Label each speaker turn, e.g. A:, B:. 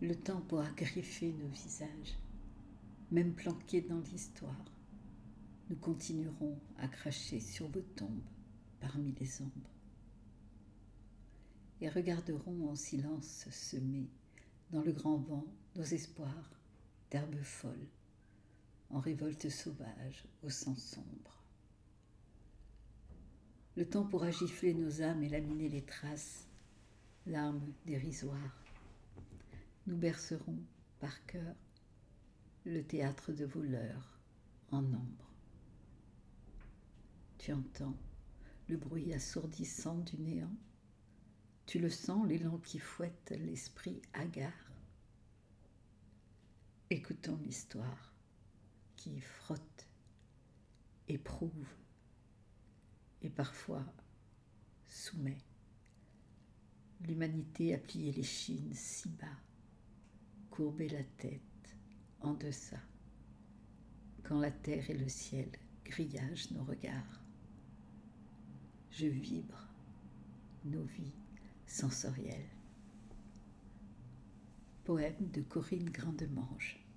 A: Le temps pourra griffer nos visages, même planqués dans l'histoire. Nous continuerons à cracher sur vos tombes parmi les ombres et regarderons en silence semer dans le grand vent nos espoirs d'herbes folles en révolte sauvage au sang sombre. Le temps pourra gifler nos âmes et laminer les traces, larmes dérisoires. Nous bercerons par cœur le théâtre de voleurs en ombre. Tu entends le bruit assourdissant du néant Tu le sens, l'élan qui fouette l'esprit hagard Écoutons l'histoire qui frotte, éprouve et parfois soumet. L'humanité a plié les chines si bas, courbé la tête en deçà, quand la terre et le ciel grillagent nos regards. Je vibre nos vies sensorielles. Poème de Corinne Grandemange.